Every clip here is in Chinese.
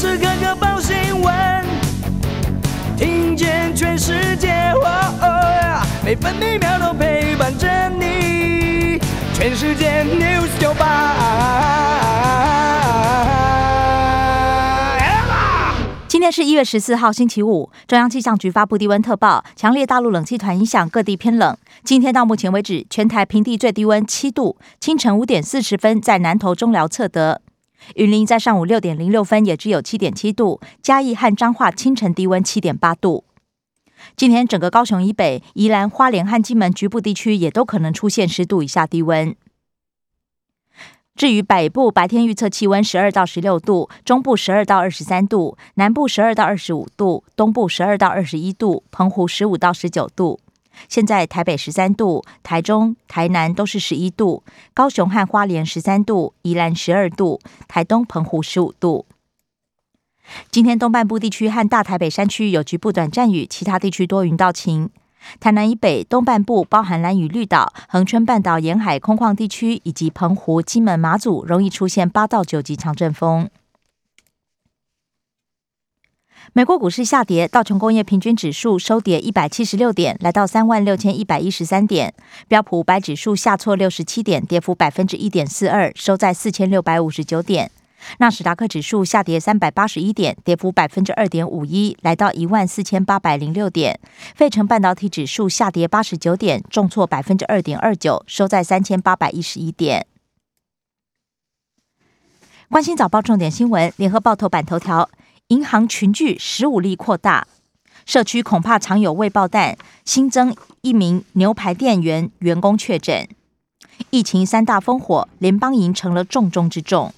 时刻刻报新闻，听见全世界，每分每秒都陪伴着你。全世界 news 九八。今天是一月十四号，星期五。中央气象局发布低温特报，强烈大陆冷气团影响，各地偏冷。今天到目前为止，全台平地最低温七度，清晨五点四十分在南投中寮测得。云林在上午六点零六分也只有七点七度，嘉义和彰化清晨低温七点八度。今天整个高雄以北、宜兰花莲和金门局部地区也都可能出现十度以下低温。至于北部白天预测气温十二到十六度，中部十二到二十三度，南部十二到二十五度，东部十二到二十一度，澎湖十五到十九度。现在台北十三度，台中、台南都是十一度，高雄和花莲十三度，宜兰十二度，台东、澎湖十五度。今天东半部地区和大台北山区有局部短暂雨，其他地区多云到晴。台南以北东半部包含蓝屿绿岛、恒春半岛沿海空旷地区以及澎湖、金门、马祖，容易出现八到九级强阵风。美国股市下跌，道琼工业平均指数收跌一百七十六点，来到三万六千一百一十三点。标普五百指数下挫六十七点，跌幅百分之一点四二，收在四千六百五十九点。纳斯达克指数下跌三百八十一点，跌幅百分之二点五一，来到一万四千八百零六点。费城半导体指数下跌八十九点，重挫百分之二点二九，收在三千八百一十一点。关心早报重点新闻，联合报头版头条。银行群聚十五例扩大，社区恐怕常有未爆弹。新增一名牛排店员员工确诊，疫情三大烽火，联邦营成了重中之重。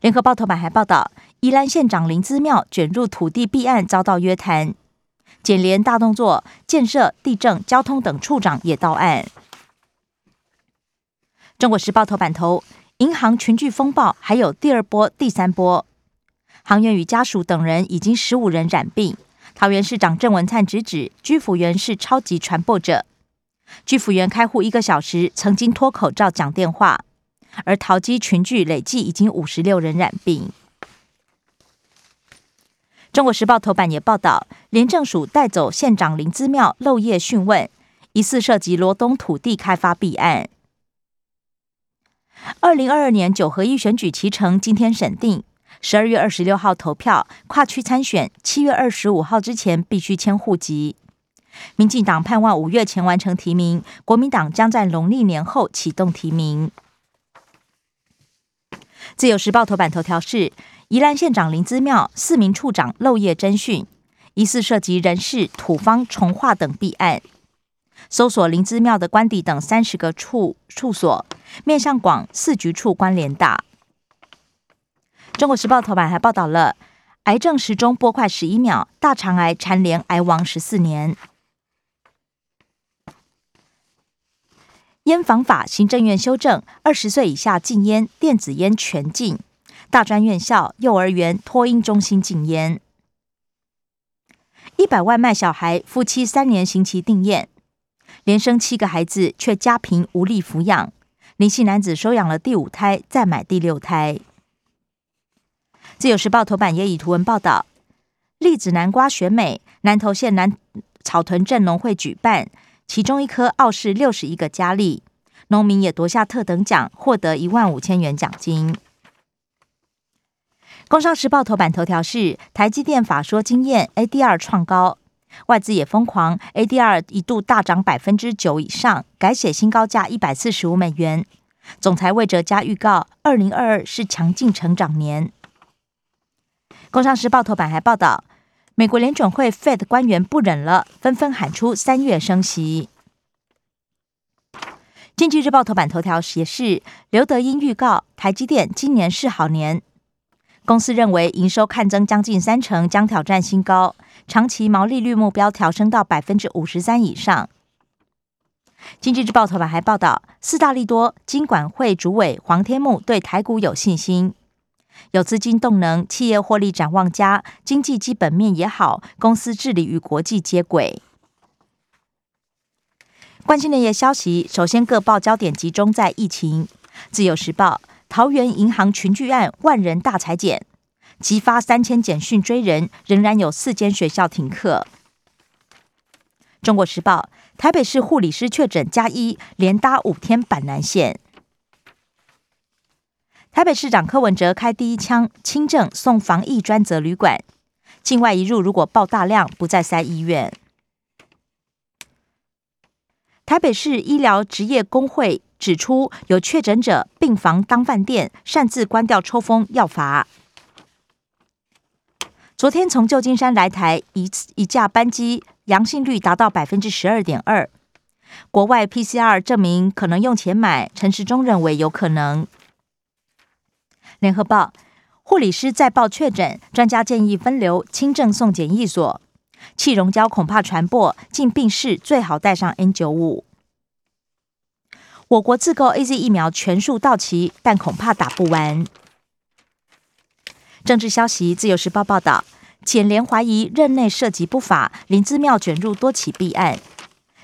联合报头版还报道，宜兰县长林资庙卷入土地弊案，遭到约谈。检联大动作，建设、地政、交通等处长也到案。中国时报头版头，银行群聚风暴，还有第二波、第三波。行员与家属等人已经十五人染病。桃园市长郑文灿直指居服员是超级传播者。居服员开户一个小时，曾经脱口罩讲电话。而桃机群聚累计已经五十六人染病。中国时报头版也报道，廉政署带走县长林资庙漏夜讯问，疑似涉及罗东土地开发弊案。二零二二年九合一选举期程今天审定。十二月二十六号投票，跨区参选，七月二十五号之前必须迁户籍。民进党盼望五月前完成提名，国民党将在农历年后启动提名。自由时报头版头条是：宜兰县长林资庙四名处长漏夜侦讯，疑似涉及人事、土方、重化等弊案，搜索林资庙的官邸等三十个处处所，面向广，四局处关联大。中国时报头版还报道了癌症时钟拨快十一秒，大肠癌蝉联癌王十四年。烟防法行政院修正，二十岁以下禁烟，电子烟全禁。大专院校、幼儿园、托婴中心禁烟。一百万卖小孩，夫妻三年刑期定验，连生七个孩子，却家贫无力抚养。林姓男子收养了第五胎，再买第六胎。自由时报头版也以图文报道：栗子南瓜选美，南投县南草屯镇农会举办，其中一颗傲视六十一个佳丽，农民也夺下特等奖，获得一万五千元奖金。工商时报头版头条是台积电法说经验，ADR 创高，外资也疯狂，ADR 一度大涨百分之九以上，改写新高价一百四十五美元。总裁魏哲嘉预告，二零二二是强劲成长年。工商时报头版还报道，美国联准会 Fed 官员不忍了，纷纷喊出三月升息。经济日报头版头条也是刘德英预告，台积电今年是好年，公司认为营收看增将近三成，将挑战新高，长期毛利率目标调升到百分之五十三以上。经济日报头版还报道，四大利多，金管会主委黄天木对台股有信心。有资金动能，企业获利展望佳，经济基本面也好，公司治理与国际接轨。关心的业消息，首先各报焦点集中在疫情。自由时报，桃园银行群聚案万人大裁剪，急发三千简讯追人，仍然有四间学校停课。中国时报：台北市护理师确诊加一，连搭五天板南线。台北市长柯文哲开第一枪，轻症送防疫专责旅馆。境外一入如果爆大量，不再塞医院。台北市医疗职业工会指出，有确诊者病房当饭店，擅自关掉抽风，要罚。昨天从旧金山来台一一架班机，阳性率达到百分之十二点二。国外 PCR 证明可能用钱买，陈时中认为有可能。联合报护理师再报确诊，专家建议分流轻症送检疫所。气溶胶恐怕传播，进病室最好带上 N 九五。我国自购 A Z 疫苗全数到期，但恐怕打不完。政治消息，自由时报报道，检联怀疑任内涉及不法，林之妙卷入多起弊案。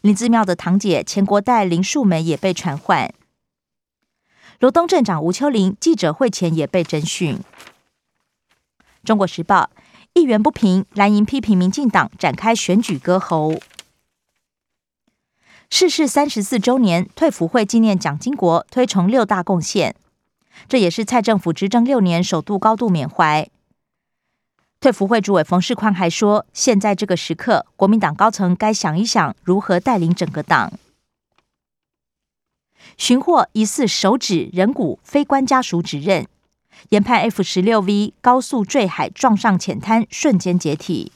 林之妙的堂姐前国代林树梅也被传唤。罗东镇长吴秋玲记者会前也被征询。中国时报。议员不平，蓝营批评民进党展开选举割喉。逝世三十四周年，退服会纪念蒋经国推崇六大贡献，这也是蔡政府执政六年首度高度缅怀。退服会主委冯世宽还说，现在这个时刻，国民党高层该想一想如何带领整个党。寻获疑似手指人骨，非官家属指认。研判 F 十六 V 高速坠海撞上浅滩，瞬间解体。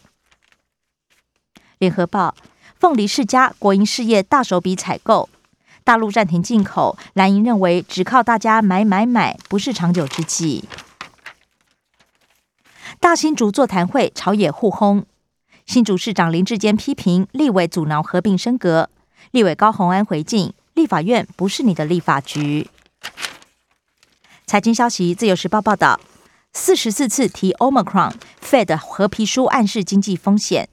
联合报：凤梨世家国营事业大手笔采购，大陆暂停进口，蓝营认为只靠大家买买买不是长久之计。大新竹座谈会，朝野互轰。新竹市长林志坚批评立委阻挠合并升格，立委高鸿安回敬：立法院不是你的立法局。财经消息，《自由时报》报道，四十四次提 Omicron，Fed 合皮书暗示经济风险。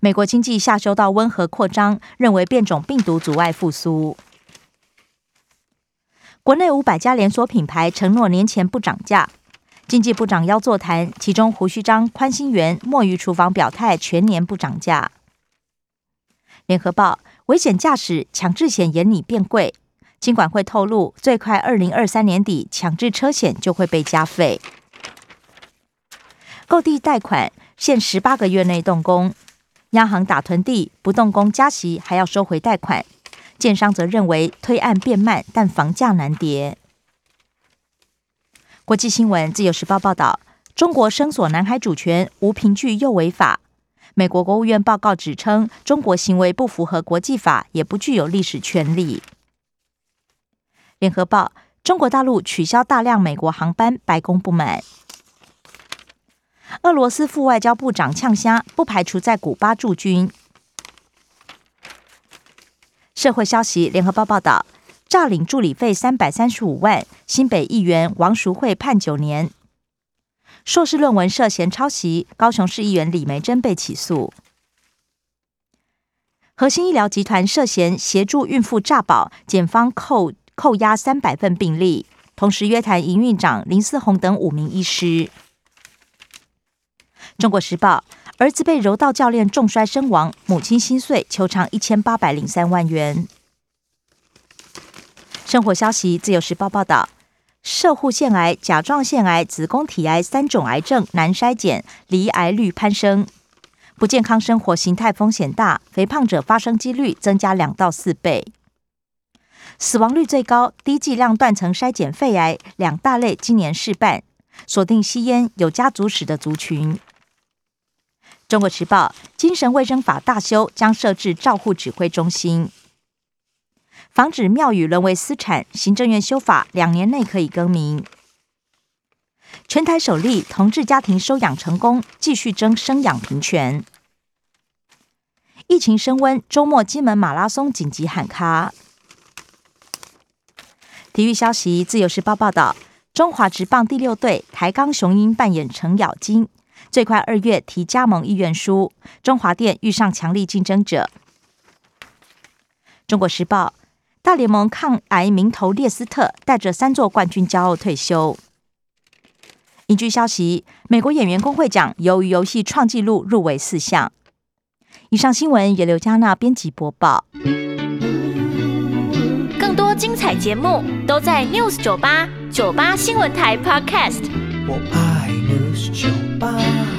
美国经济下修到温和扩张，认为变种病毒阻碍复苏。国内五百家连锁品牌承诺年前不涨价，经济部长邀座谈，其中胡须章、宽心园、墨鱼厨房表态全年不涨价。联合报，危险驾驶强制险严拟变贵。金管会透露，最快二零二三年底，强制车险就会被加费。购地贷款限十八个月内动工，央行打囤地不动工加息，还要收回贷款。建商则认为推案变慢，但房价难跌。国际新闻，《自由时报》报道，中国声索南海主权无凭据又违法。美国国务院报告指称，中国行为不符合国际法，也不具有历史权利。联合报：中国大陆取消大量美国航班，白宫不满。俄罗斯副外交部长呛虾，不排除在古巴驻军。社会消息：联合报报道，诈领助理费三百三十五万，新北议员王淑慧判九年。硕士论文涉嫌抄袭，高雄市议员李梅珍被起诉。核心医疗集团涉嫌协助孕妇诈保，检方扣。扣押三百份病例，同时约谈营运长林思宏等五名医师。中国时报：儿子被柔道教练重摔身亡，母亲心碎，求偿一千八百零三万元。生活消息：自由时报报道，射护腺癌、甲状腺癌、子宫体癌三种癌症难筛检，离癌率攀升，不健康生活形态风险大，肥胖者发生几率增加两到四倍。死亡率最高、低剂量断层筛检肺癌两大类今年试办，锁定吸烟有家族史的族群。中国时报精神卫生法大修，将设置照护指挥中心，防止庙宇沦为私产。行政院修法两年内可以更名。全台首例同志家庭收养成功，继续争生养平权。疫情升温，周末金门马拉松紧急喊卡。体育消息：自由时报报道，中华职棒第六队台钢雄鹰扮演程咬金，最快二月提加盟意愿书。中华电遇上强力竞争者。中国时报：大联盟抗癌名头列斯特带着三座冠军骄傲退休。依据消息，美国演员工会奖由于游戏创纪录入围四项。以上新闻由刘嘉娜编辑播报。更多精彩节目都在 News 九八九八新闻台 Podcast。我爱 News 酒吧。